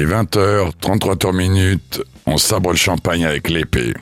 est 20h, 33 tours minutes, on sabre le champagne avec l'épée.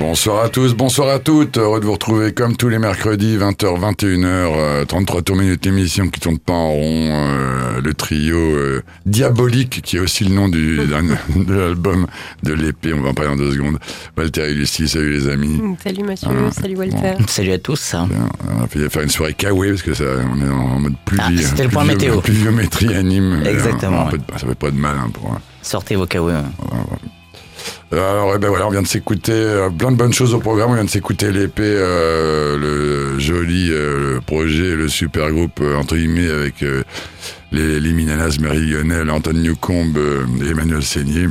Bonsoir à tous, bonsoir à toutes. Heureux de vous retrouver comme tous les mercredis, 20h, 21h, 33 tours minutes l'émission qui tourne pas en rond. euh, le trio euh, Diabolique, qui est aussi le nom du, de l'album de l'épée. On va en parler en deux secondes. Walter et Lucie, salut les amis. Mm, Salut Mathieu, Ah, salut Walter. Salut à tous. Bien, On va faire une soirée kawaii parce que ça, on est en mode pluie. Ah, c'était le point météo. Pluviométrie anime. Exactement. Un peu de- ça fait pas de mal hein, pour. Sortez vos kawaii. Alors, eh ben voilà, on vient de s'écouter euh, plein de bonnes choses au programme. On vient de s'écouter l'épée, euh, le joli euh, projet, le super groupe, euh, entre guillemets, avec euh, les, les Minanas, Mary Lionel, Anton Newcombe et Emmanuel Seigné.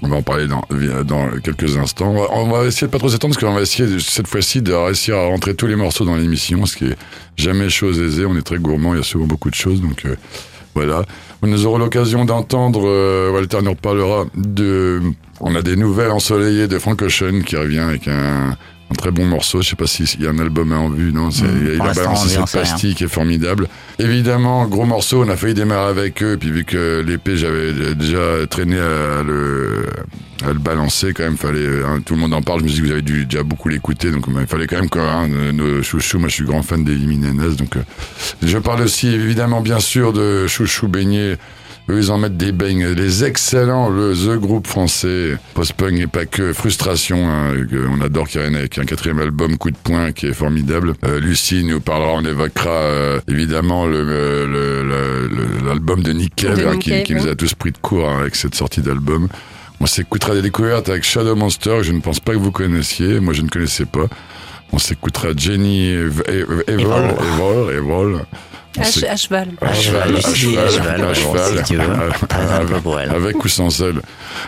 On va en parler dans, dans quelques instants. On va, essayer de pas trop s'étendre parce qu'on va essayer cette fois-ci de réussir à rentrer tous les morceaux dans l'émission, ce qui est jamais chose aisée. On est très gourmand, il y a souvent beaucoup de choses, donc voilà. Nous aurons l'occasion d'entendre, euh, Walter nous reparlera de... On a des nouvelles ensoleillées de Frank Ocean qui revient avec un, un très bon morceau. Je sais pas s'il y a un album en vue, non c'est- Mm, Il, a balancé cette pastille qui est formidable. Évidemment, gros morceau, on a failli démarrer avec eux, puis vu que l'épée, j'avais déjà traîné à le, à le balancer, quand même, fallait, hein, tout le monde en parle, je me suis dit que vous avez dû déjà beaucoup l'écouter, donc il fallait quand même que hein, nos chouchous, moi je suis grand fan des Jiménez, donc euh, je parle aussi évidemment bien sûr de Chouchou Beignet, eux ils en mettent des beignes, les excellents, le The Group français, post-punk et pas que, Frustration, hein, on adore revienne avec un quatrième album, Coup de poing, qui est formidable. Euh, Lucie nous parlera, on évoquera euh, évidemment le- le- le- le- le- l'album de Nick Cave, hein, qui, nous a tous pris de court hein, avec cette sortie d'album. On s'écoutera des découvertes avec Shadow Monster, que je ne pense pas que vous connaissiez, moi je ne connaissais pas. On s'écoutera Jenny Ev- Ev- Evol, Evol. Evol, À, cheval. à cheval, à à. Avec ou sans elle.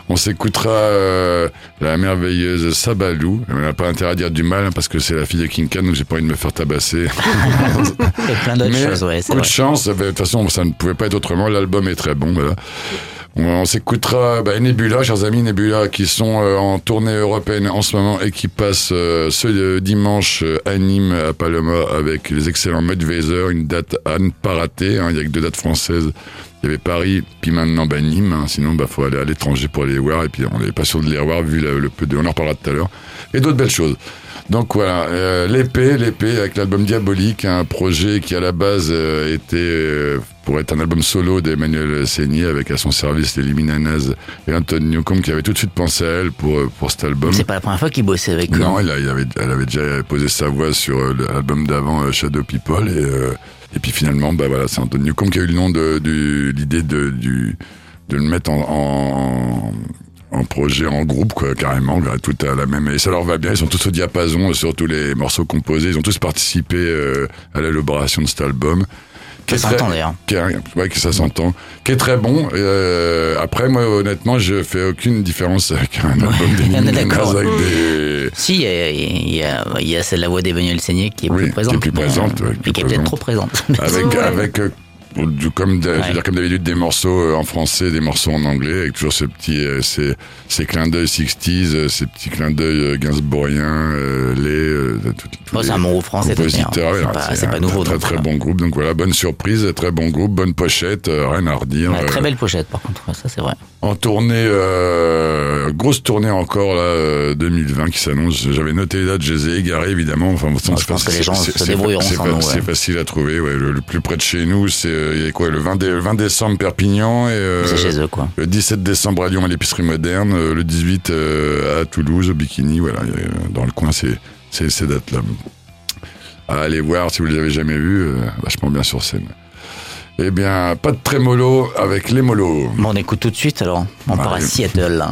On s'écoutera euh, la merveilleuse Sabalou. On n'a pas intérêt à dire du mal hein, parce que c'est la fille de King Khan, donc j'ai pas envie de me faire tabasser. Et plein d'autres choses, ouais, coup de vrai. chance, de toute façon, ça ne pouvait pas être autrement. L'album est très bon. Voilà. On, s'écoutera bah, Nebula, chers amis, Nebula, qui sont euh, en tournée européenne en ce moment et qui passent euh, ce euh, dimanche euh, à Nîmes, à Paloma, avec les excellents Mudvayser, une date à ne pas rater. hein. Il y a que deux dates françaises. Il y avait Paris, puis maintenant bah, Nîmes. hein. Sinon, bah faut aller à l'étranger pour les voir. Et puis, on n'est pas sûr de les revoir vu le, peu de. On en reparlera tout à l'heure. Et d'autres belles choses. Donc voilà, euh, l'épée, l'épée avec l'album Diabolique, un projet qui à la base euh, était pour être un album solo d'Emmanuel Seigné avec à son service les Liminanaz et Anton Newcombe qui avait tout de suite pensé à elle pour euh, pour cet album. C'est pas la première fois qu'il bossait avec eux. Non, a- il avait, elle avait déjà posé sa voix sur euh, l'album d'avant euh, Shadow People et euh, et puis finalement bah voilà c'est Anton Newcombe qui a eu le nom de, du l'idée de du de le mettre en, en en projet en groupe quoi carrément là, tout à la même et ça leur va bien ils sont tous au diapason sur tous les morceaux composés ils ont tous participé euh, à l'élaboration de cet album Qui Ça s'entend d'ailleurs. qui ouais, que ça s'entend, qui est très bon. Euh, après, moi, honnêtement, je fais aucune différence avec un album des Si, il y a, y a, il y a celle de la voix d'Emmanuel Seigné qui est Oui, plus qui est présente. plus présente, euh, ouais, plus et qui est peut-être présente. trop présente. avec, avec du- comme, je veux dire, comme d'habitude des morceaux euh, en français, des morceaux en anglais, avec toujours ces petits, euh, ces, ces clins d'œil 60s, euh, ces petits clins d'œil gainsbourgiens, euh, les, Bon, c'est un groupe français, compositeurs. C'est pas, c'est pas un nouveau. Très, très bon groupe. Donc voilà, bonne surprise, très bon groupe, bonne pochette, rien à redire. ouais, très belle pochette, par contre, ça c'est vrai. En tournée, euh, grosse tournée encore là, euh, 2020 qui s'annonce. J'avais noté les dates, je les ai égarées évidemment. Enfin, bon, je pense que les gens se débrouilleront c'est ouais. facile à trouver. Ouais. Le, le plus près de chez nous, c'est il y a quoi le 20, dé- le 20 décembre Perpignan et euh, chez eux, quoi. le 17 décembre à Lyon à l'épicerie moderne, euh, le 18 euh, à Toulouse au Bikini. Voilà, dans le coin, c'est ces dates là. À aller voir si vous les avez jamais vus, euh, vachement bien sur scène. Eh bien, pas de trémolo avec les molos. Bon, on écoute tout de suite alors. On part à Allez. Seattle.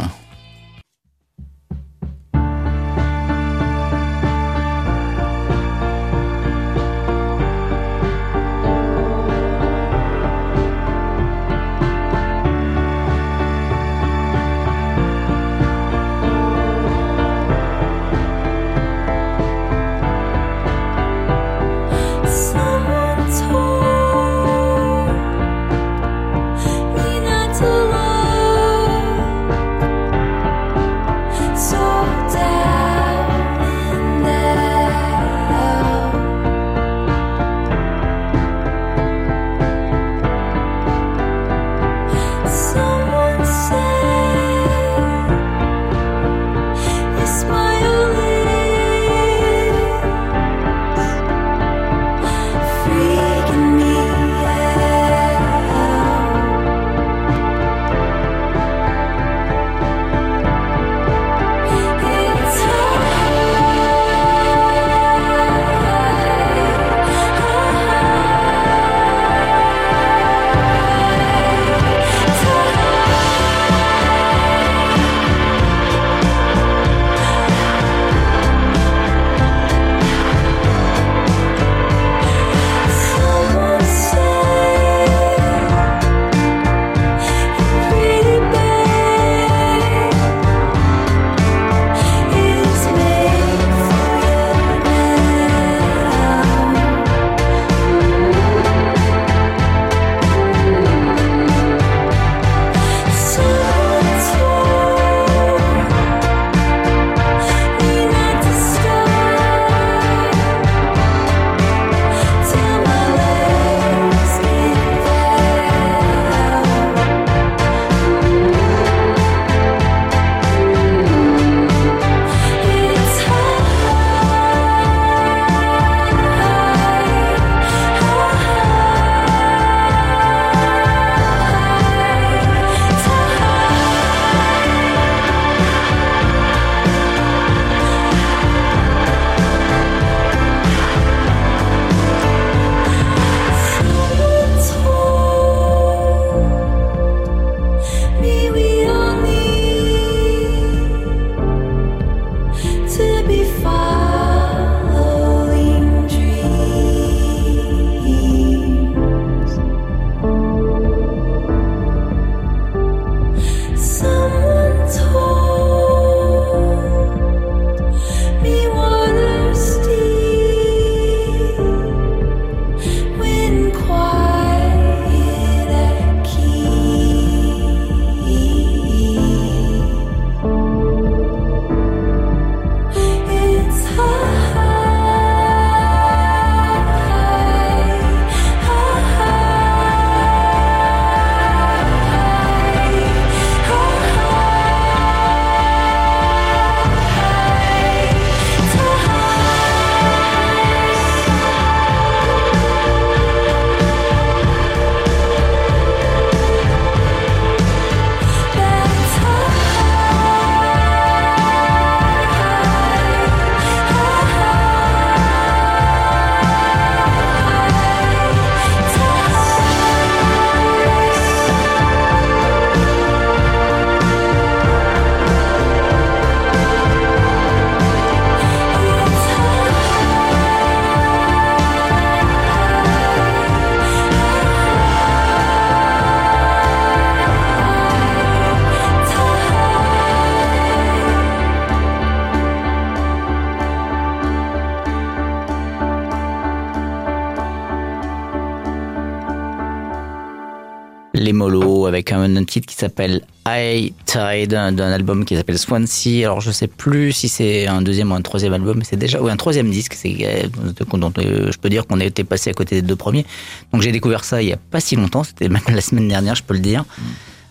Un, titre qui s'appelle High Tide d'un album qui s'appelle Swansea. Alors je sais plus si c'est un deuxième ou un troisième album, mais c'est déjà ou un troisième disque. C'est dont je peux dire qu'on a été passé à côté des deux premiers. Donc j'ai découvert ça il y a pas si longtemps. C'était même la semaine dernière, je peux le dire.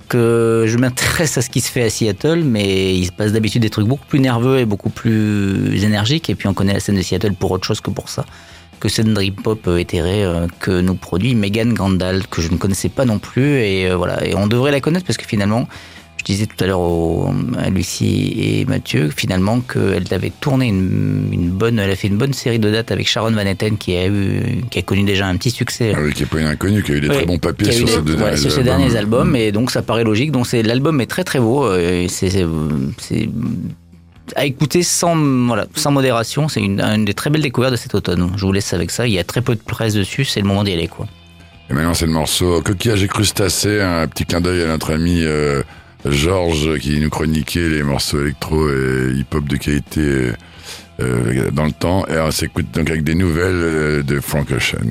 Que je m'intéresse à ce qui se fait à Seattle, mais il se passe d'habitude des trucs beaucoup plus nerveux et beaucoup plus énergiques. Et puis on connaît la scène de Seattle pour autre chose que pour ça que cette dream pop éthérée euh, que nous produit Megan Gandal, que je ne connaissais pas non plus. Et euh, voilà, et on devrait la connaître parce que finalement, je disais tout à l'heure à Lucie et Mathieu, finalement, qu'elle avait tourné une, bonne, elle a fait une bonne série de dates avec Sharon Van Etten qui a eu, qui a connu déjà un petit succès. Ah oui, qui n'est pas une inconnue, qui a eu des très bons papiers sur, ces, derniers, sur ces derniers albums. Et donc, ça paraît logique. Donc, c'est, l'album est très très beau. Euh, c'est, c'est à écouter sans, voilà, sans modération. C'est une, des très belles découvertes de cet automne. Je vous laisse avec ça. Il y a très peu de presse dessus. C'est le moment d'y aller, quoi. Et maintenant, c'est le morceau Coquillage et crustacé. Un petit clin d'œil à notre ami euh, Georges qui nous chroniquait les morceaux électro et hip-hop de qualité euh, dans le temps. Et on s'écoute donc avec des nouvelles euh, de Frank Ocean.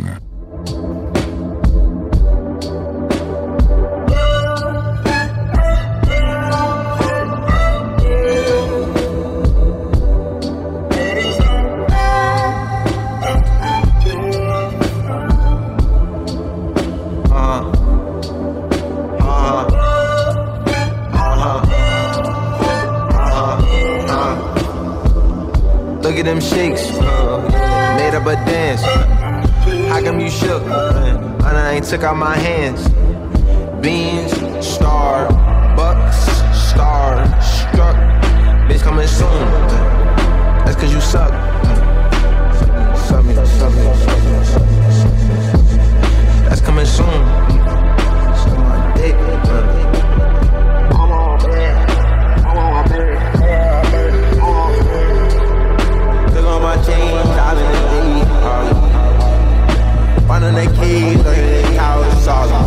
Took out my hands. Beans, star, bucks, star, struck. Bitch coming soon. That's cause you suck. Suck me, suck me, suck me. That's coming soon. Suck my dick. Finding that key, looking at couch, solid.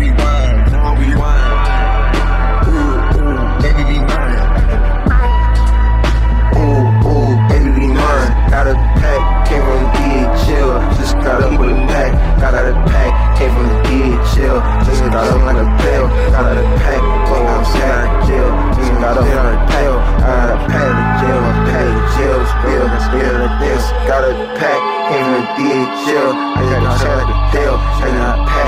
Rewind. Now I rewind. Ooh, ooh, baby. Ooh, ooh, baby. Got a pack, came from Just got up with a pack. Got out a pack, came from Just got up like a bell. Got out a pack, came out of. Just got up like a got a pack in the DHL. I got a shot at the tail, And I pack.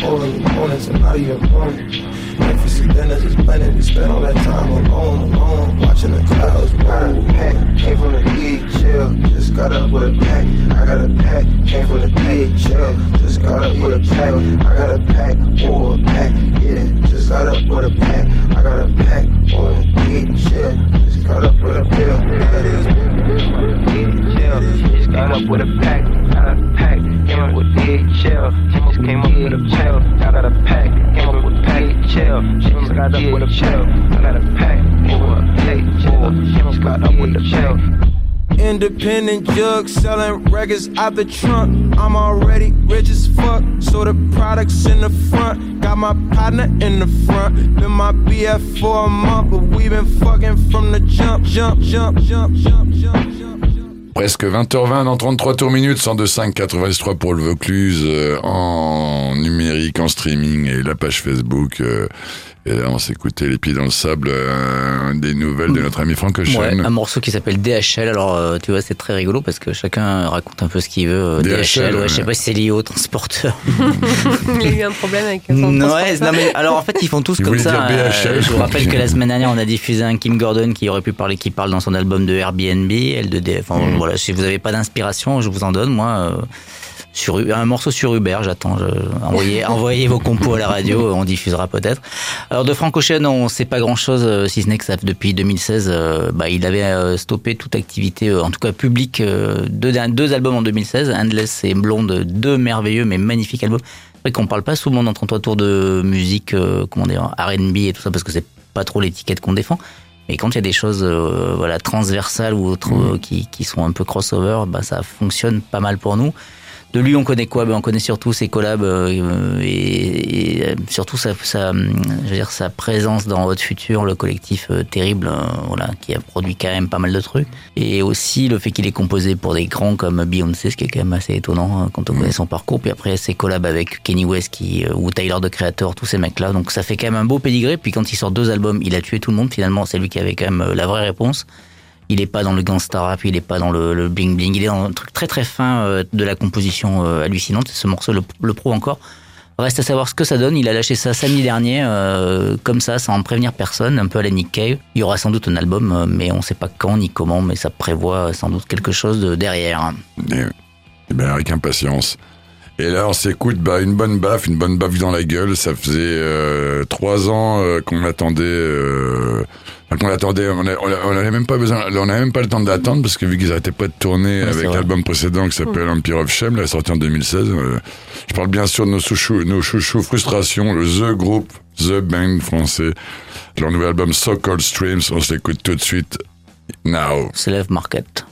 pouring opponents and how you inform. If it's a dentist, it's planning we spend all that time alone, alone, alone watching the clouds. A pack, came from the chill. Just got up with a pack, I got a pack, came from the chill. Just got up with a pack, I got a pack, or a pack, yeah. Just got up with a pack, I got a pack, or a chill. Just got up with a pill, that is. Just got up with a pack, got a pack, came up with chill. Just came up with a pill, got a pack, came up with pack, chill. Just got up with a I got a pack, or a pack, Independent jug selling records out the trunk. I'm already rich as fuck, so the products in the front. Got my partner in the front. Been my BF for a month, but we been fucking from the jump, jump, jump, jump, jump, jump, jump. Presque 20h20 dans 33 tours minutes, 102.5, 83 pour le Vaucluse, euh, en numérique, en streaming et la page Facebook. Euh, et là, on s'écoutait les pieds dans le sable, euh, des nouvelles de notre ami Franck Ocean. Ouais, un morceau qui s'appelle DHL. Alors, euh, tu vois, c'est très rigolo parce que chacun raconte un peu ce qu'il veut. DHL, DHL ouais, je sais pas si c'est lié au transporteur. Il a eu un problème avec son ouais, non, mais alors en fait, ils font tous comme ça. Euh, je vous rappelle que la semaine dernière, on a diffusé un Kim Gordon qui aurait pu parler, qui parle dans son album de Airbnb, L2D. Enfin, mm. voilà, si vous n'avez pas d'inspiration, je vous en donne. Moi, sur un morceau sur Uber, j'attends. Envoyez, envoyez vos compos à la radio, on diffusera peut-être. Alors de Frank Ocean, on ne sait pas grand-chose, euh, si ce n'est que ça, depuis 2016, euh, bah, il avait euh, stoppé toute activité, en tout cas publique, deux, deux albums en 2016, Endless et Blonde, deux merveilleux mais magnifiques albums. C'est vrai qu'on parle pas souvent dans 33 tours de musique, comment dire, R&B et tout ça, parce que c'est pas trop l'étiquette qu'on défend. Mais quand il y a des choses voilà transversales ou autres mmh. qui, qui sont un peu crossover, bah ça fonctionne pas mal pour nous. De lui, on connaît quoi? Ben, On connaît surtout ses collabs euh, et, et, surtout sa, sa, je veux dire, sa présence dans Votre Futur, le collectif euh, terrible, euh, voilà, qui a produit quand même pas mal de trucs. Et aussi le fait qu'il ait composé pour des grands comme Beyoncé, ce qui est quand même assez étonnant hein, quand on connaît son parcours. Puis après, ses collabs avec Kenny West qui, ou Tyler, de Creator, tous ces mecs-là. Donc ça fait quand même un beau pédigré. Puis quand il sort deux albums, il a tué tout le monde. Finalement, c'est lui qui avait quand même la vraie réponse il est pas dans le gangsta rap, il est pas dans le, bling bling, il est dans un truc très très fin euh, de la composition euh, hallucinante. Ce morceau le, le prouve encore. Reste à savoir ce que ça donne. Il a lâché ça samedi dernier, euh, comme ça, sans prévenir personne, un peu à la Nick Cave. Il y aura sans doute un album, mais on sait pas quand ni comment, mais ça prévoit sans doute quelque chose de derrière. Et, eh ben, avec impatience. Et là, on s'écoute bah, une bonne baffe, une bonne baffe dans la gueule. Ça faisait trois ans qu'on attendait on attendait, on n'avait même pas besoin, on n'avait même pas le temps d'attendre parce que vu qu'ils n'arrêtaient pas de tourner avec l'album précédent qui s'appelle mm. Empire of Shame, là, sorti en 2016. Euh, je parle bien sûr de nos chouchous, nos chouchous Frustration, le The Group, The Band français, leur nouvel album So Cold Streams. On s'écoute tout de suite. Now. Slave Market.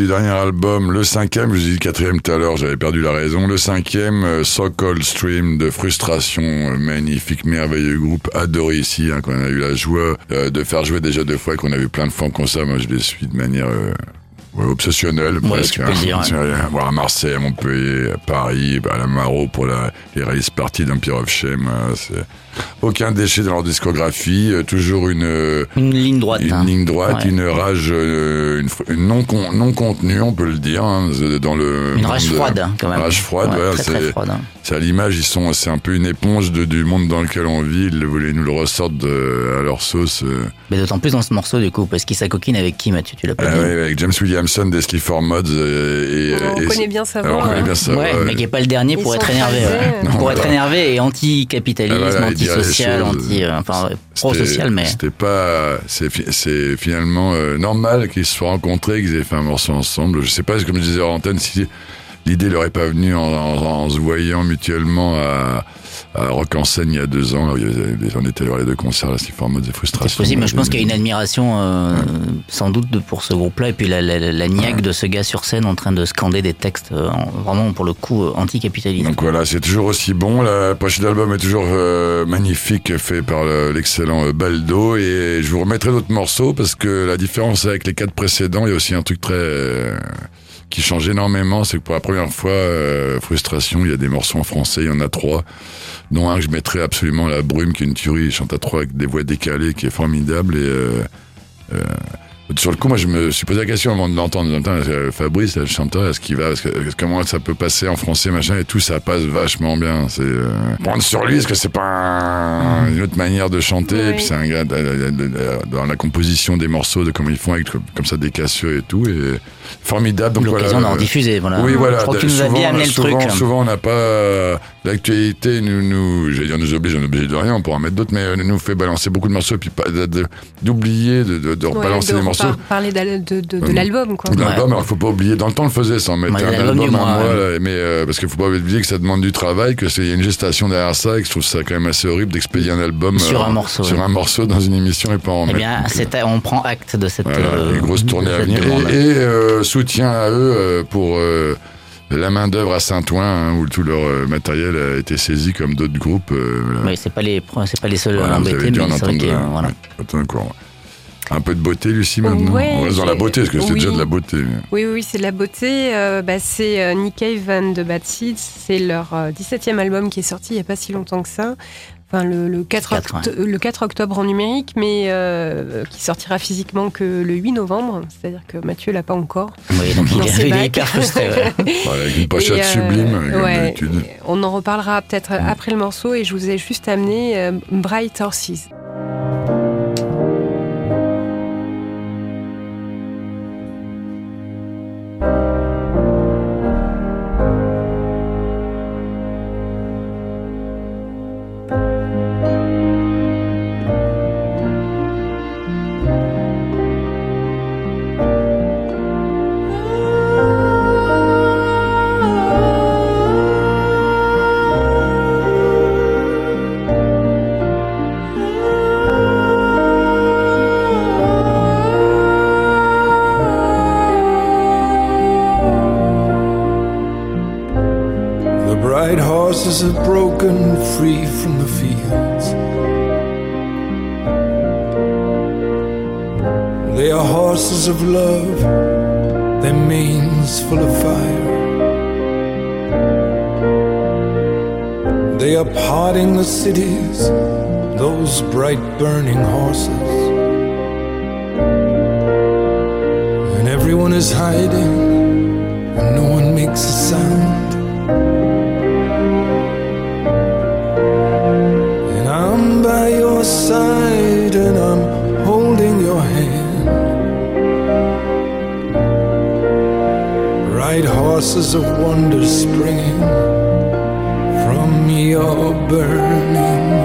Du dernier album, le cinquième, je vous ai dit le quatrième tout à l'heure, j'avais perdu la raison, le cinquième, euh, So Cold Stream de frustration, euh, magnifique, merveilleux groupe, adoré ici, hein, qu'on a eu la joie euh, de faire jouer déjà deux fois, qu'on a vu plein de fois en concert, moi je les suis de manière ouais, obsessionnelle Ouais, presque. le dire, voir à Marseille, à Montpellier, à Paris, bah, à la Maro pour la, les release parties d'Empire of Shame, hein, aucun déchet dans leur discographie, euh, toujours une... euh, Une ligne droite. une hein. ligne droite, Ouais. une rage, euh, une, non, con- non contenue, on peut le dire, hein, dans le Une rage de- froide, hein, quand même. Rage froide, c'est hein. à l'image, ils sont, c'est un peu une éponge de, du monde dans lequel on vit. Ils voulaient nous le ressortent de- à leur sauce. Mais d'autant plus dans ce morceau, du coup, parce qu'il s'acoquine avec qui, Mathieu Tu l'as pas Ah dit avec James Williamson des Sleaford Mods. euh, et, On et- connaît bien sa voix, on connaît hein. bien sa Ouais, voix, mais qui est pas le dernier Ils pour être énervé. phasés. ouais. Non, pour voilà. être énervé et anti-capitalisme, voilà, anti-social, choses. anti, euh, enfin pro-social, mais C'était pas. C'est finalement euh, normal qu'ils se soient rencontrés, qu'ils aient fait un morceau ensemble. Je sais pas, comme je disais en antenne, si l'idée leur est pas venue en, en- en se voyant mutuellement à, à Rock en scène il y a deux ans. Là, où il y avait- on était voir les deux concerts, là, c'est format de frustration. c'est possible. Mais je pense qu'il y a une admiration, euh, sans doute, de- pour ce groupe-là, et puis la, la, la, la niaque de ce gars sur scène en train de scander des textes, euh, en- vraiment pour le coup euh, anti-capitalistes. Donc voilà, c'est toujours aussi bon. La pochette d'album est toujours euh, magnifique, fait par le- l'excellent Baldo. Et je vous remettrai d'autres morceaux parce que la différence avec les quatre précédents, il y a aussi un truc très qui change énormément. C'est que pour la première fois, euh, Frustration, il y a des morceaux en français, il y en a trois. Dont un que je mettrai absolument la brume, qui est une tuerie. Il chante à trois avec des voix décalées, qui est formidable. Et euh, euh, Sur le coup, moi, je me suis posé la question avant de l'entendre. Euh, Fabrice, le chanteur, est-ce qu'il va, est-ce que, comment ça peut passer en français, machin, et tout, ça passe vachement bien. C'est euh, prendre sur lui, parce que c'est pas un- une autre manière de chanter. Et puis c'est un gars de- de- de- de- dans la composition des morceaux, de comment ils font avec comme ça des cassures et tout, et formidable. Donc L'occasion voilà, d'en euh, diffuser, voilà. oui, voilà. Je crois que tu nous as souvent, bien amené le souvent, truc. Souvent, on n'a pas l'actualité nous, nous, j'allais dire nous oblige, on est obligé de rien, on pourra en mettre d'autres, mais euh, nous fait balancer beaucoup de morceaux, et puis pas- de- de- d'oublier de, de, Ouais, rebalancer de les morceaux. Repar- Parler d'al- de, de, de Euh, l'album, quoi. De L'album, alors faut pas oublier. Dans le temps, on le faisait sans mettre Ouais, un album mois, moi, ouais. là, mais euh, parce qu'il faut pas oublier que ça demande du travail, que c'est il y a une gestation derrière ça, et que je trouve ça quand même assez horrible d'expédier un album Sur euh, un morceau, sur ouais. un morceau dans une émission et pas en Eh bien, Donc, euh, c'est- on prend acte de cette, voilà, euh, une grosse tournée de à venir. Et, et, euh, soutien à eux euh, pour euh, la main d'œuvre à Saint-Ouen, hein, où tout leur matériel a été saisi comme d'autres groupes. euh. Oui, c'est pas les, c'est pas les seuls Voilà, embêtés, mais en c'est vrai un, voilà. ouais. Un peu de beauté, Lucie, maintenant Ouais, On reste dans la beauté, parce que c'est oui. déjà de la beauté. Oui, oui, c'est de la beauté. Euh, bah, c'est euh, Nick Cave and the Bad Seeds. C'est leur euh, 17e album qui est sorti il n'y a pas si longtemps que ça. Enfin, le, le 4, Quatre, octo- le 4 octobre en numérique, mais euh, qui sortira physiquement que le 8 novembre. C'est-à-dire que Mathieu l'a pas encore. Oui, donc il, est- il est hyper frustré. ouais. Voilà, avec une pochette Et, euh, sublime, comme ouais. d'habitude. On en reparlera peut-être après le morceau et je vous ai juste amené euh, Bright Horses. They are horses of love, their manes full of fire. They are parting the cities, those bright burning horses. And everyone is hiding, and no one makes a sound. And I'm by your side and I'm Horses of wonder springing from your burning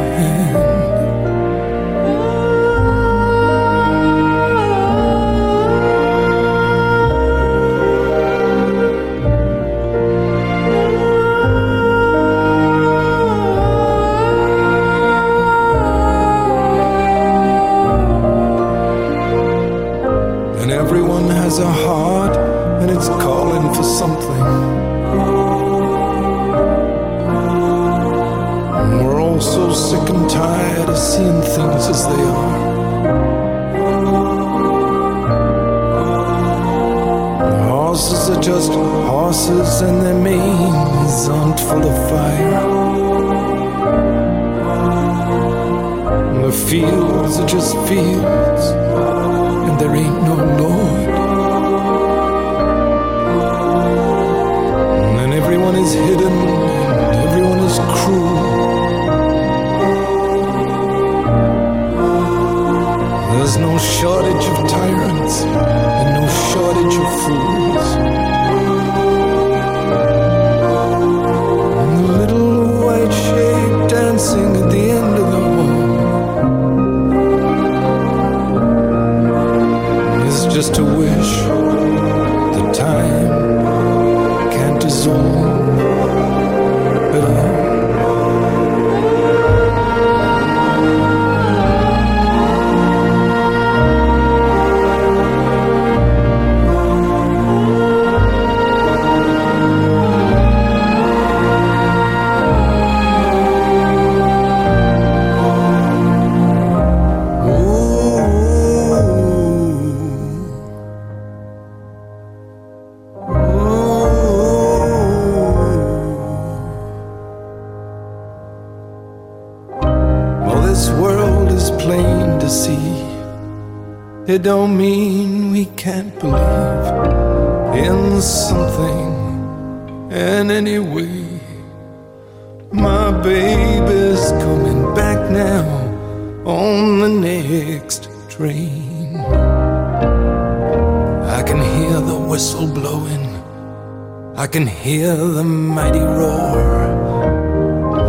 seeing as they are. Horses are just horses and their manes aren't full of fire. The fields are just fields and there ain't no Lord. And everyone is hidden and everyone is cruel. No shortage of tyrants don't mean we can't believe in something. And anyway, my baby's coming back now on the next train. I can hear the whistle blowing. I can hear the mighty roar.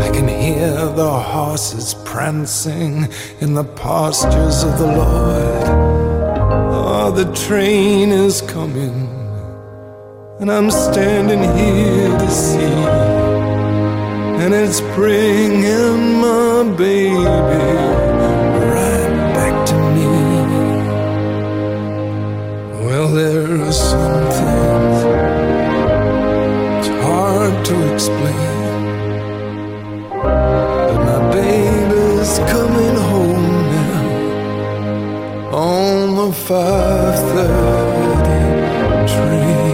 I can hear the horses prancing in the pastures of the Lord. The train is coming, and I'm standing here to see. And it's bringing my baby right back to me. Well, there are some things it's hard to explain. 530 train.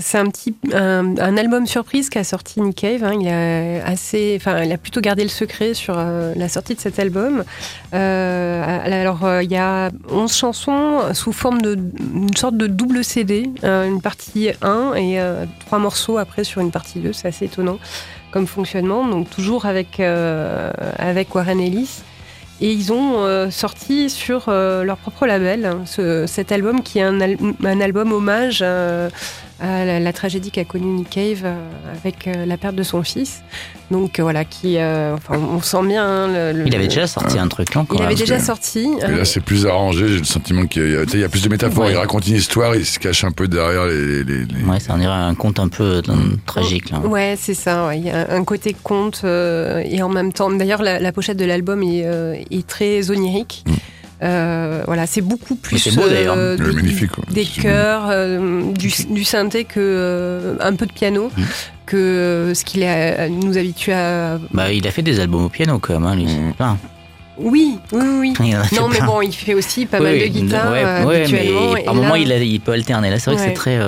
C'est un petit un, album surprise qu'a sorti Nick Cave. hein. Il a assez, enfin, il a plutôt gardé le secret sur euh, la sortie de cet album. Euh, alors, euh, il y a 11 chansons sous forme de une sorte de double CD, une partie 1 et trois morceaux après sur une partie 2. C'est assez étonnant comme fonctionnement. Donc toujours avec avec Warren Ellis. Et ils ont sorti sur leur propre label hein, ce- cet album qui est un, un album hommage à la, la tragédie qu'a connue Nick Cave euh, avec euh, la perte de son fils. Donc euh, voilà, qui, euh, enfin, on sent bien. hein, le- le- Il avait déjà sorti un truc, non quand il avait déjà que- sorti. Et euh, là, c'est plus arrangé. J'ai le sentiment qu'il y, a- tu sais, il y a plus de métaphores. Ouais. Il raconte une histoire, il se cache un peu derrière les. les- les- Ouais, ça en dirait un conte un peu euh, tragique. Là. Ouais, c'est ça. ouais. Il y a un côté conte euh, et en même temps. D'ailleurs, la, la pochette de l'album est, euh, est très onirique. Euh, voilà, c'est beaucoup plus c'est beau, d'ailleurs. euh, magnifique, quoi. des chœurs, euh, du, du synthé que euh, un peu de piano Mm. que ce qu'il nous habitue à. Bah, il a fait des albums au piano quand même, hein, lui. Mm. Plein. Oui, oui, oui. Non, mais bon, il fait aussi pas Oui, mal de guitare ouais, ouais, mais et par là- moment, il, a- il peut alterner. Là, c'est vrai que c'est très.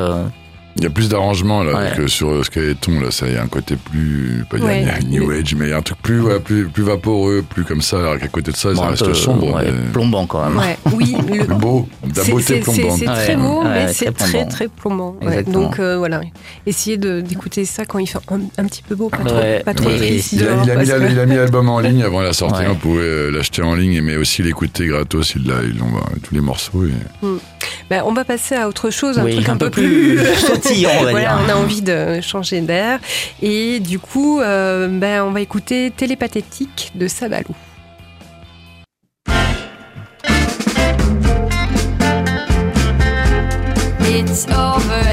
Euh, Il y a plus d'arrangements là Ouais. que sur Skeleton là, ça y a un côté plus pas Ouais. New Age mais il y a un truc plus ouais, plus plus vaporeux, plus comme ça alors qu'à côté de ça bon, ça reste peu, sombre ouais, mais plombant quand même. Ouais, oui, le, plus beau, la beauté plombante. c'est très beau, ouais, mais c'est très très plombant. Donc euh, voilà, essayez d'écouter ça quand il fait un, un petit peu beau, pas trop, pas trop Ouais. triste Il a, il a mis la- il a mis l'album en ligne avant la sortie, Ouais. on pouvait euh, l'acheter en ligne mais aussi l'écouter gratos, il l'a ils l'ont tous les morceaux et... Bah, on va passer à autre chose, un Oui, truc un, un peu peu plus plus sautillant, on va voilà, dire. on a envie de changer d'air. Et du coup, euh, ben, on va écouter Télépathétique de Sabalou. It's over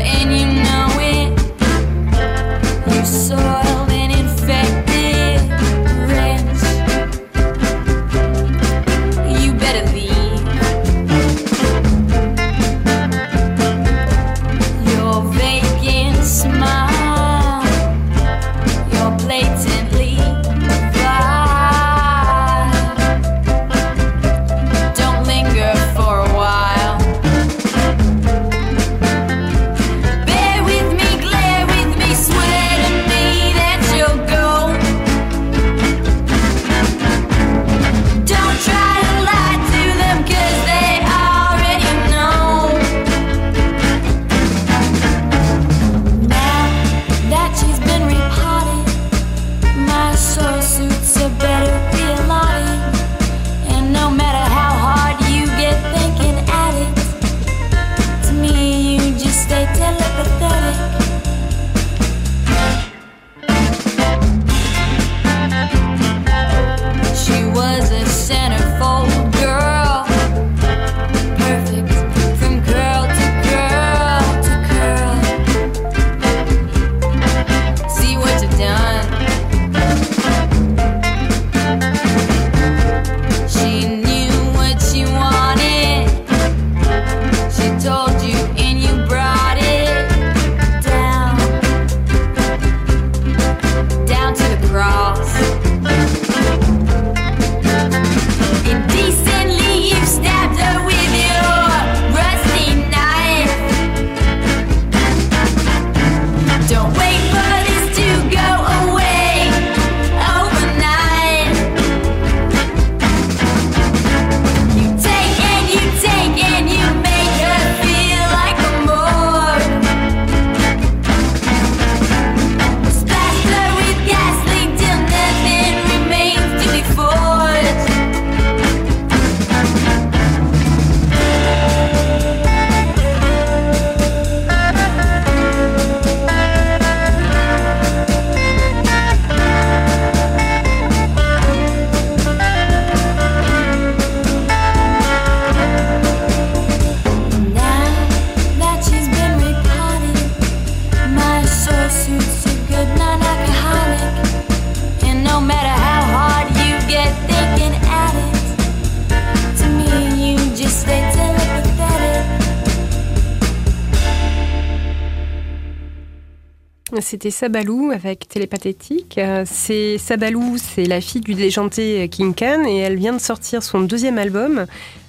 C'était Sabalou avec Télépathétique. Euh, C'est Sabalou, c'est la fille du déjanté King Khan et elle vient de sortir son deuxième album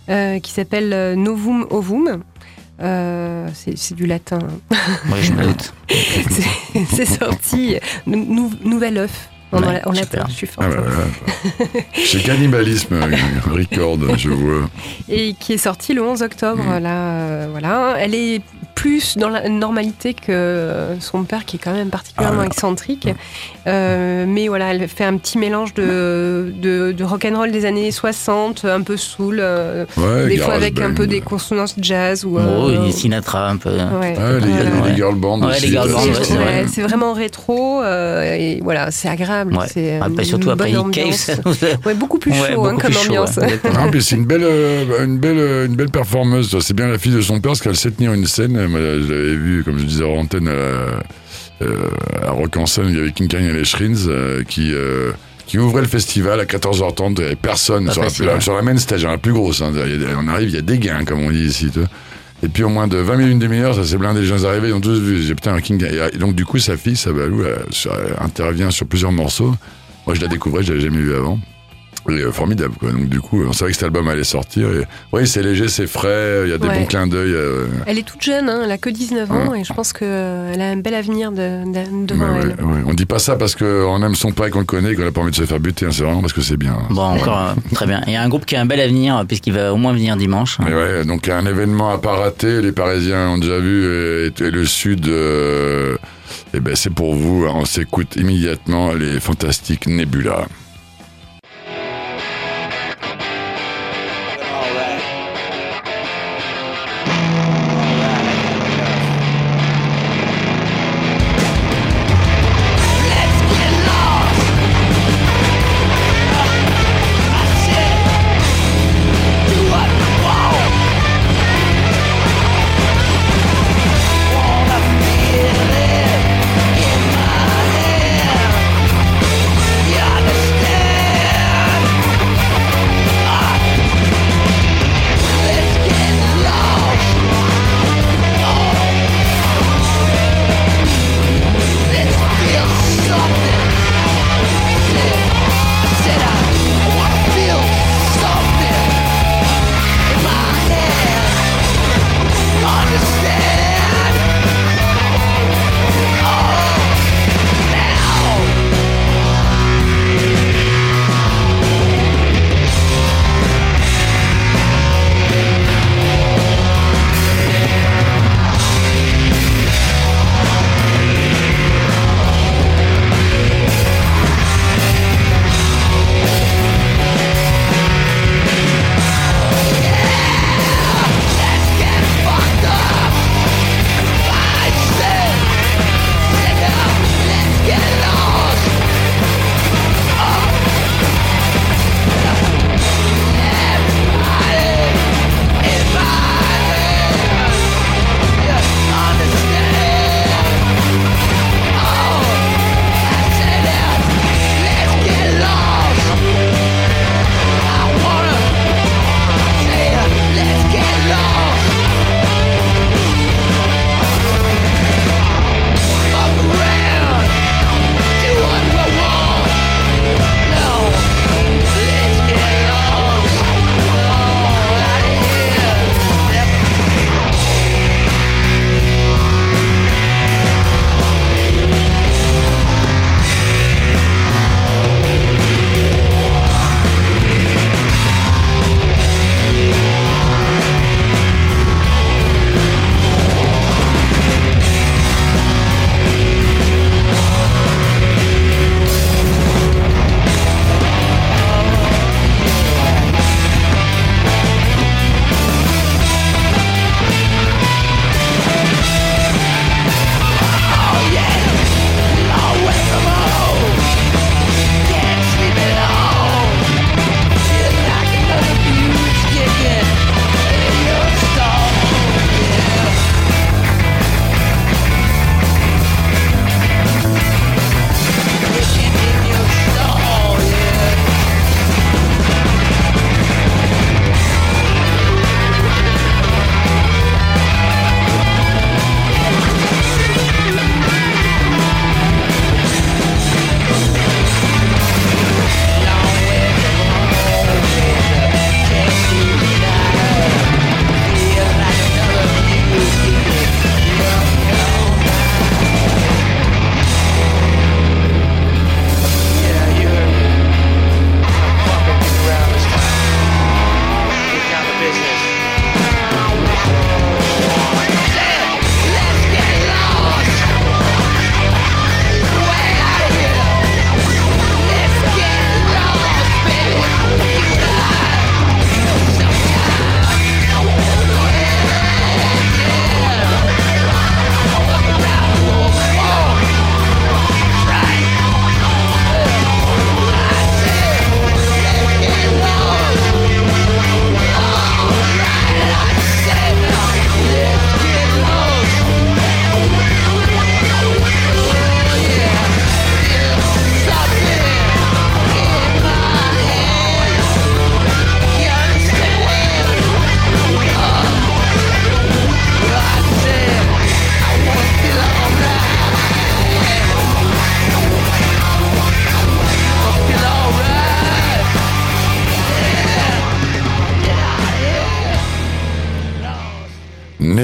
euh, qui s'appelle euh, Novum Ovum. Euh, c'est c'est du latin. hein. Oui, je me doute. C'est- c'est sorti nou- nou- Nouvel œuf en, Ouais, en latin. Je suis forte. Ah, bah, voilà. Chez Cannibalisme Record, je vois. et qui est sortie le 11 octobre. Mm. Là, euh, voilà, elle est plus dans la normalité que son père, qui est quand même particulièrement Ah excentrique. Euh, mais voilà, elle fait un petit mélange de, de, de rock and roll des années 60, un peu soul, euh, Ouais, des fois avec un peu des consonances jazz ou. Oh, euh, il Sinatra un peu. ouais. Ouais, les, girl bands Ouais, aussi. les girl ça, bands, c'est vrai. vraiment rétro euh, et voilà, c'est agréable. Ouais. C'est une surtout après Ouais, beaucoup plus Ouais, chaud beaucoup hein, comme plus chaud, ambiance. c'est une belle, euh, une belle, euh, une belle performeuse. C'est bien la fille de son père, parce qu'elle sait tenir une scène. Moi, je l'avais vu, comme je disais, en antenne à, euh, à Rock en scène, il y avait King Khan et les Shrins euh, qui, euh, qui ouvraient le festival à 14h30. Il n'y avait personne Pas sur la, la- sur la main stage, hein, la plus grosse. hein. On arrive, il y a des gains, comme on dit ici. Et puis, au moins de 20 minutes, une demi-heure, ça s'est blindé. Les gens arrivés, ils ont tous vu. J'ai putain, un King Khan. Et donc, du coup, sa fille, Sabalou, elle intervient sur plusieurs morceaux. Moi, je la découvrais, je l'avais jamais vu avant. Et, euh, formidable, quoi. Donc, du coup, on savait que cet album allait sortir. Et, oui, c'est léger, c'est frais, il y a des Ouais. bons clins d'œil. euh, Elle est toute jeune, hein, elle a que 19 ans et je pense qu'elle a un bel avenir de, de- devant ouais, elle. ouais, ouais. On dit pas ça parce qu'on aime son père et qu'on le connaît et qu'on a pas envie de se faire buter. hein. C'est vraiment parce que c'est bien. hein. Bon, encore euh, très bien. Il y a un groupe qui a un bel avenir euh, puisqu'il va au moins venir dimanche. Mais ouais, donc un événement à pas rater, les Parisiens ont déjà vu et, et le Sud, euh, eh ben c'est pour vous. On s'écoute immédiatement les fantastiques Nebula.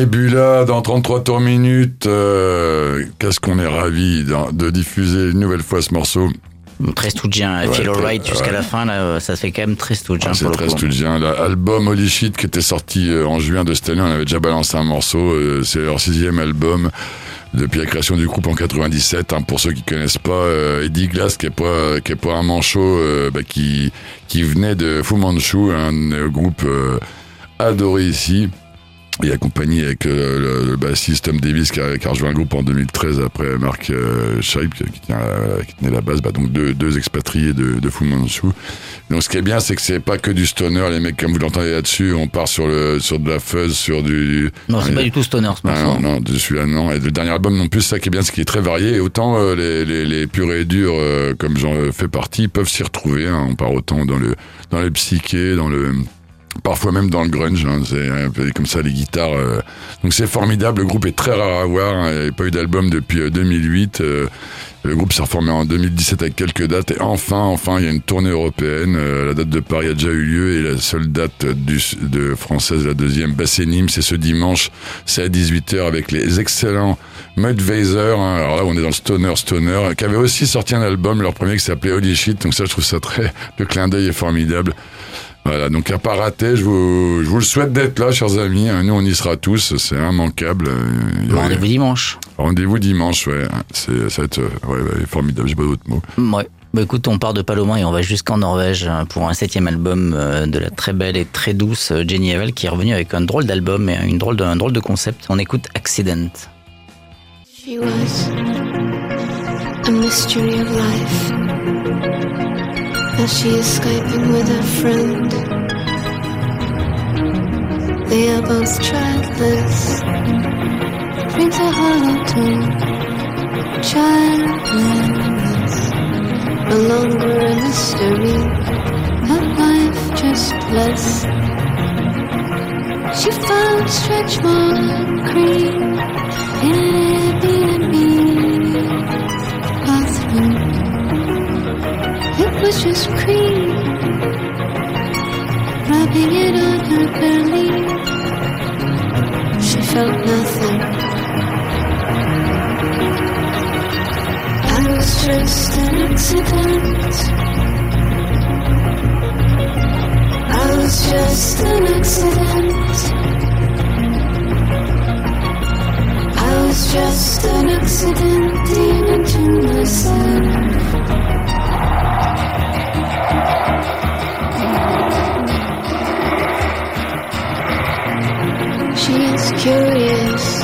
Nebula dans 33 tours minutes. euh, Qu'est-ce qu'on est ravi de, diffuser une nouvelle fois ce morceau. Très stoudien, Ouais, Feel Alright jusqu'à ouais. la fin, là, ça fait quand même très stoudien Ah, c'est très coup. studien. L'album Holy Shit qui était sorti euh, en juin de cette année, on avait déjà balancé un morceau. euh, C'est leur sixième album depuis la création du groupe en 97. hein. pour ceux qui connaissent pas, euh, Eddie Glass qui est pas qui est pas un manchot, euh, bah, qui qui venait de Fu Manchu, un groupe euh, adoré ici. Et accompagné avec euh, le, le bassiste Tom Davis qui a, qui a rejoint le groupe en 2013 après Marc euh, Scheib qui, qui qui tenait la base, bah, donc deux, deux expatriés de, de Fu Manchu. Donc ce qui est bien, c'est que c'est pas que du stoner, les mecs comme vous l'entendez là-dessus, on part sur le sur de la fuzz, sur du Non, c'est pas du tout stoner ce ah, non, non, celui-là non. Et le dernier album non plus, ça qui est bien, c'est qu'il est très varié. Et autant euh, les, les, les purs et durs, euh, comme j'en fais partie, peuvent s'y retrouver. hein. On part autant dans le dans le psyché, dans le parfois même dans le grunge. hein. C'est un peu comme ça les guitares. euh. Donc c'est formidable. Le groupe est très rare à voir. hein. Il n'y a pas eu d'album depuis euh, 2008. euh. Le groupe s'est reformé en 2017 avec quelques dates et enfin, enfin, il y a une tournée européenne. Euh, la date de Paris a déjà eu lieu et la seule date du, de française, la deuxième, c'est Nîmes, c'est ce dimanche, c'est à 18h avec les excellents Mudvayser. Hein, alors là, on est dans le stoner, stoner, qui avait aussi sorti un album, leur premier qui s'appelait Holy Shit. Donc ça, je trouve ça très, le clin d'œil est formidable. Voilà, donc à pas rater, je vous, je vous le souhaite d'être là, chers amis. hein. Nous, on y sera tous, c'est immanquable. Euh, Rendez-vous dimanche. Rendez-vous dimanche, ouais. C'est, ça va être euh, ouais, ouais, formidable, j'ai pas d'autres mots. Ouais. Bah écoute, on part de Paloma et on va jusqu'en Norvège euh, pour un septième album euh, de la très belle et très douce Jenny Havel qui est revenue avec un drôle d'album et une drôle de, un drôle de concept. On écoute Accident. She was a mystery of life. As she is Skyping with a friend, they are both childless. Brings a hollow tone, childless. No longer a mystery, but life just less. She found stretch mark cream in Airbnb Was just cream, rubbing it on her belly. She felt nothing. I was just an accident. I was just an accident. I was just an accident, even to myself. Curious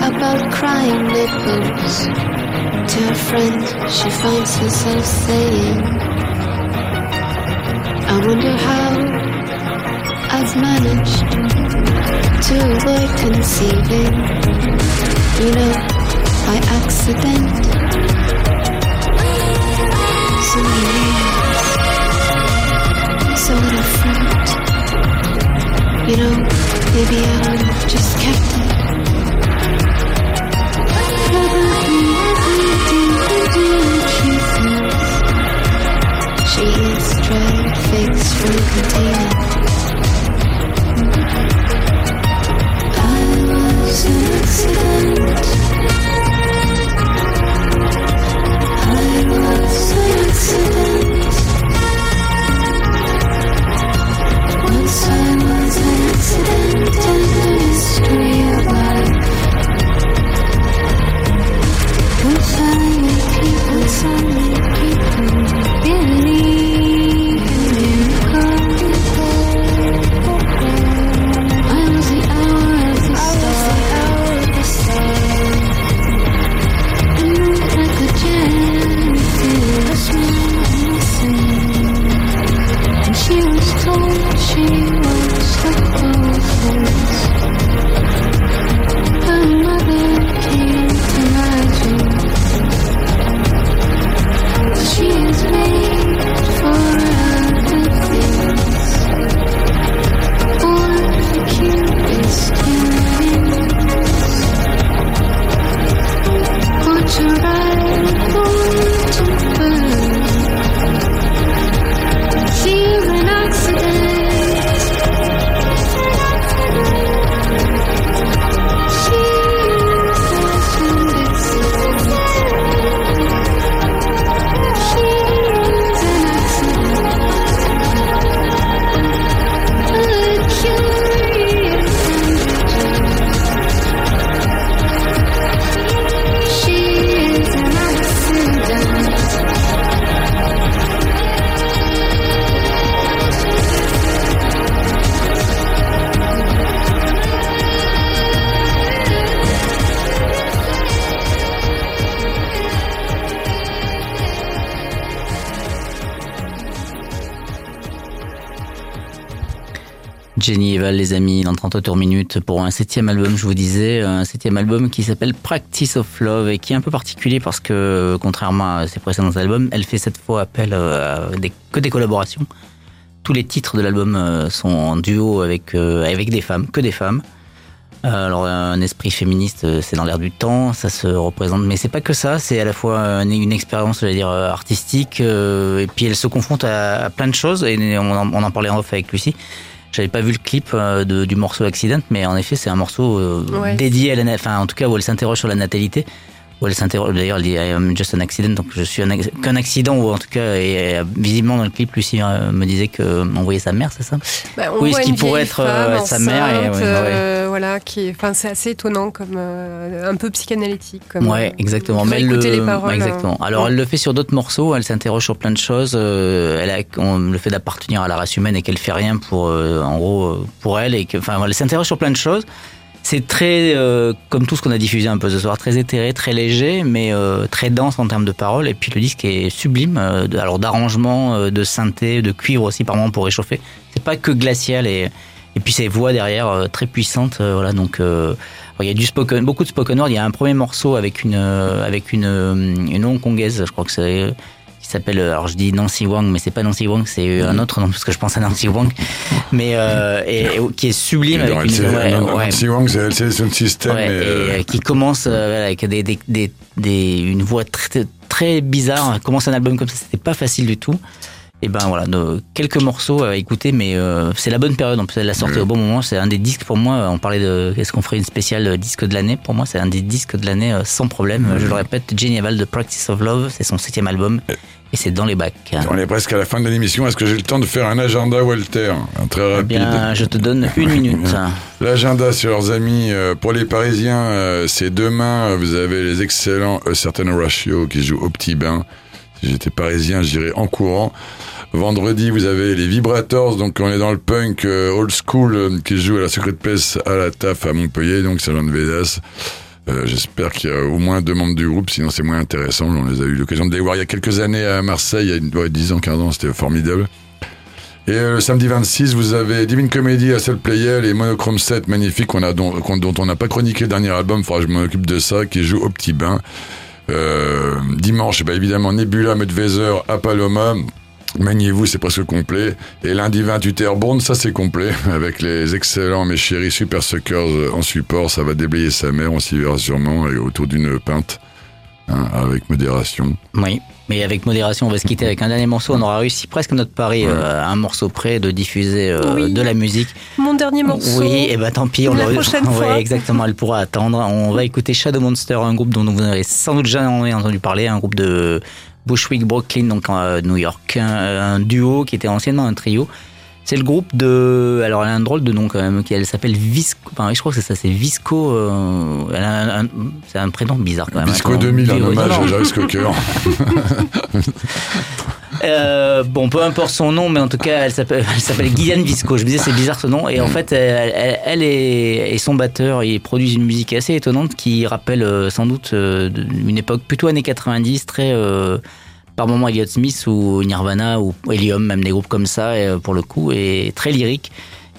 about crying nipples. To her friend, she finds herself saying, I wonder how I've managed to avoid conceiving, you know, by accident. So years, so little fruit. You know, maybe I would have just kept it. Jenny Eval, les amis, dans 30 tours minutes pour un septième album, je vous disais, un septième album qui s'appelle Practice of Love et qui est un peu particulier parce que, contrairement à ses précédents albums, elle fait cette fois appel euh, à des, que des collaborations. Tous les titres de l'album euh, sont en duo avec, euh, avec des femmes, que des femmes. Euh, Alors un esprit féministe, euh, c'est dans l'air du temps, ça se représente, mais c'est pas que ça, c'est à la fois une, expérience, je vais dire, euh, artistique, euh, et puis elle se confronte à, à plein de choses, et on en, on en parlait en off avec Lucie. J'avais pas vu le clip euh, de- du morceau Accident, mais en effet, c'est un morceau euh, Ouais. dédié à la, enfin en tout cas où elle s'interroge sur la natalité. Où elle s'interroge, d'ailleurs, elle dit I am just an accident, donc je suis qu'un accident, ou en tout cas, et, euh, visiblement dans le clip, Lucie euh, me disait qu'on voyait sa mère, c'est ça? Bah, on Oui, voit ce qui pourrait être, euh, sa mère et- ouais, ouais. euh, voilà, qui, enfin, c'est assez étonnant comme euh, un peu psychanalytique. Comme, Ouais, euh, exactement. Mais elle le, les paroles. exactement. euh, Alors ouais. elle le fait sur d'autres morceaux. Elle s'interroge sur plein de choses. euh, elle a on- le fait d'appartenir à la race humaine et qu'elle fait rien pour, euh, en gros, euh, pour elle et que, enfin, elle s'interroge sur plein de choses. C'est très, euh, comme tout ce qu'on a diffusé un peu ce soir, très éthéré, très léger, mais euh, très dense en termes de paroles. Et puis le disque est sublime, euh, alors d'arrangement, de synthé, de cuivre aussi par moment pour réchauffer. C'est pas que glacial et et puis ces voix derrière très puissantes. voilà, donc il y a du spoken, beaucoup de spoken word. Il y a un premier morceau avec une avec une une hongkongaise, je crois que c'est qui s'appelle euh, alors je dis Nancy Wang mais c'est pas Nancy Wang c'est euh, un autre nom parce que je pense à Nancy Wang mais euh, et, et qui est sublime avec une ouais, non, ouais. Nancy Wang, c'est son système. Ouais, et euh, qui commence euh, avec des, des, des, des- une voix très, très bizarre. Commence un album comme ça, c'était pas facile du tout. Et ben voilà, de- quelques morceaux à écouter, mais c'est la bonne période. En plus, elle l'a sorti Ouais. au bon moment. C'est un des disques pour moi. On parlait de est-ce qu'on ferait une spéciale disque de l'année? Pour moi, c'est un des disques de l'année sans problème. Je le répète, Jenny Val de Practice of Love, c'est son septième album et c'est dans les bacs. On est presque à la fin de l'émission. Est-ce que j'ai le temps de faire un agenda Walter Un Très Eh rapide. bien, je te donne une minute. L'agenda, sur leurs amis, euh, pour les Parisiens, euh, c'est demain. euh, Vous avez les excellents A Certain Ratio qui jouent au petit bain. Si j'étais parisien, j'irais en courant. Vendredi, vous avez les Vibrators, donc on est dans le punk euh, old school euh, qui joue à la Secret Place à la TAF à Montpellier, donc Salon de Vedas. Euh, J'espère qu'il y a au moins deux membres du groupe, sinon c'est moins intéressant. On les a eu l'occasion de les voir il y a quelques années à Marseille, il y a une, ouais, 10 ans, 15 ans, c'était formidable. Et euh, le samedi 26, vous avez Divine Comedy à Seul Player, les Monochrome 7 magnifiques qu'on a, dont, on n'a pas chroniqué le dernier album, faudra que je m'occupe de ça, qui joue au petit bain. Euh, dimanche, bah, évidemment, Nebula, Medvezer, à Paloma. Maniez-vous, c'est presque complet. Et lundi 28 Airborne, ça c'est complet, avec les excellents, mes chéris, Super Suckers euh, en support. Ça va déblayer sa mère, on s'y verra sûrement, et autour d'une pinte, hein, avec modération. Oui, mais avec modération, on va se quitter avec un dernier morceau. On aura réussi presque notre pari euh, à un morceau près de diffuser euh, Oui. de la musique. Mon dernier morceau. Oui, et ben tant pis, on La le prochaine Ouais, fois. exactement, elle pourra attendre. On va écouter Shadow Monster, un groupe dont vous n'avez sans doute jamais entendu parler, un groupe de Bushwick, Brooklyn, donc euh, New York, un, un duo qui était anciennement un trio. C'est le groupe de. Alors, elle a un drôle de nom quand même, qui elle s'appelle Visco. Enfin, je crois que c'est ça, c'est Visco. euh, un- un- c'est un prénom bizarre quand même. Hein, 2000, en non, hommage à Cocker. Euh, bon, peu importe son nom, mais en tout cas, elle s'appelle, elle s'appelle Guyliane Visco. Je me disais, c'est bizarre ce nom. Et en fait, elle, elle- elle et, et son batteur, ils produisent une musique assez étonnante qui rappelle euh, sans doute euh, une époque plutôt années 90, très euh, par moments Elliott Smith ou Nirvana ou Helium, même des groupes comme ça, pour le coup, et très lyrique.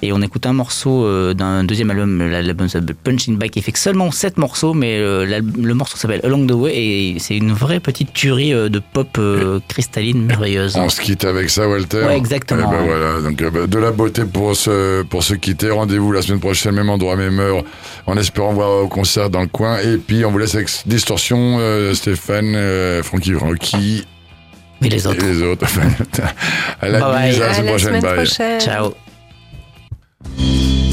Et on écoute un morceau euh, d'un deuxième album, l'album s'appelle Punching Back, qui fait que seulement sept morceaux, mais euh, le morceau s'appelle Along the Way, et c'est une vraie petite tuerie euh, de pop euh, cristalline merveilleuse. On se quitte avec ça, Walter. Ouais, exactement. Eh ben voilà, donc euh, bah, de la beauté pour se, pour se quitter. Rendez-vous la semaine prochaine, même endroit, même heure, en espérant voir au concert dans le coin. Et puis, on vous laisse avec Distorsion, euh, Stéphane, euh, Francky Rocky Mais les autres. et les autres. à la Bye bye. à la À semaine prochaine. Ciao. Thank you.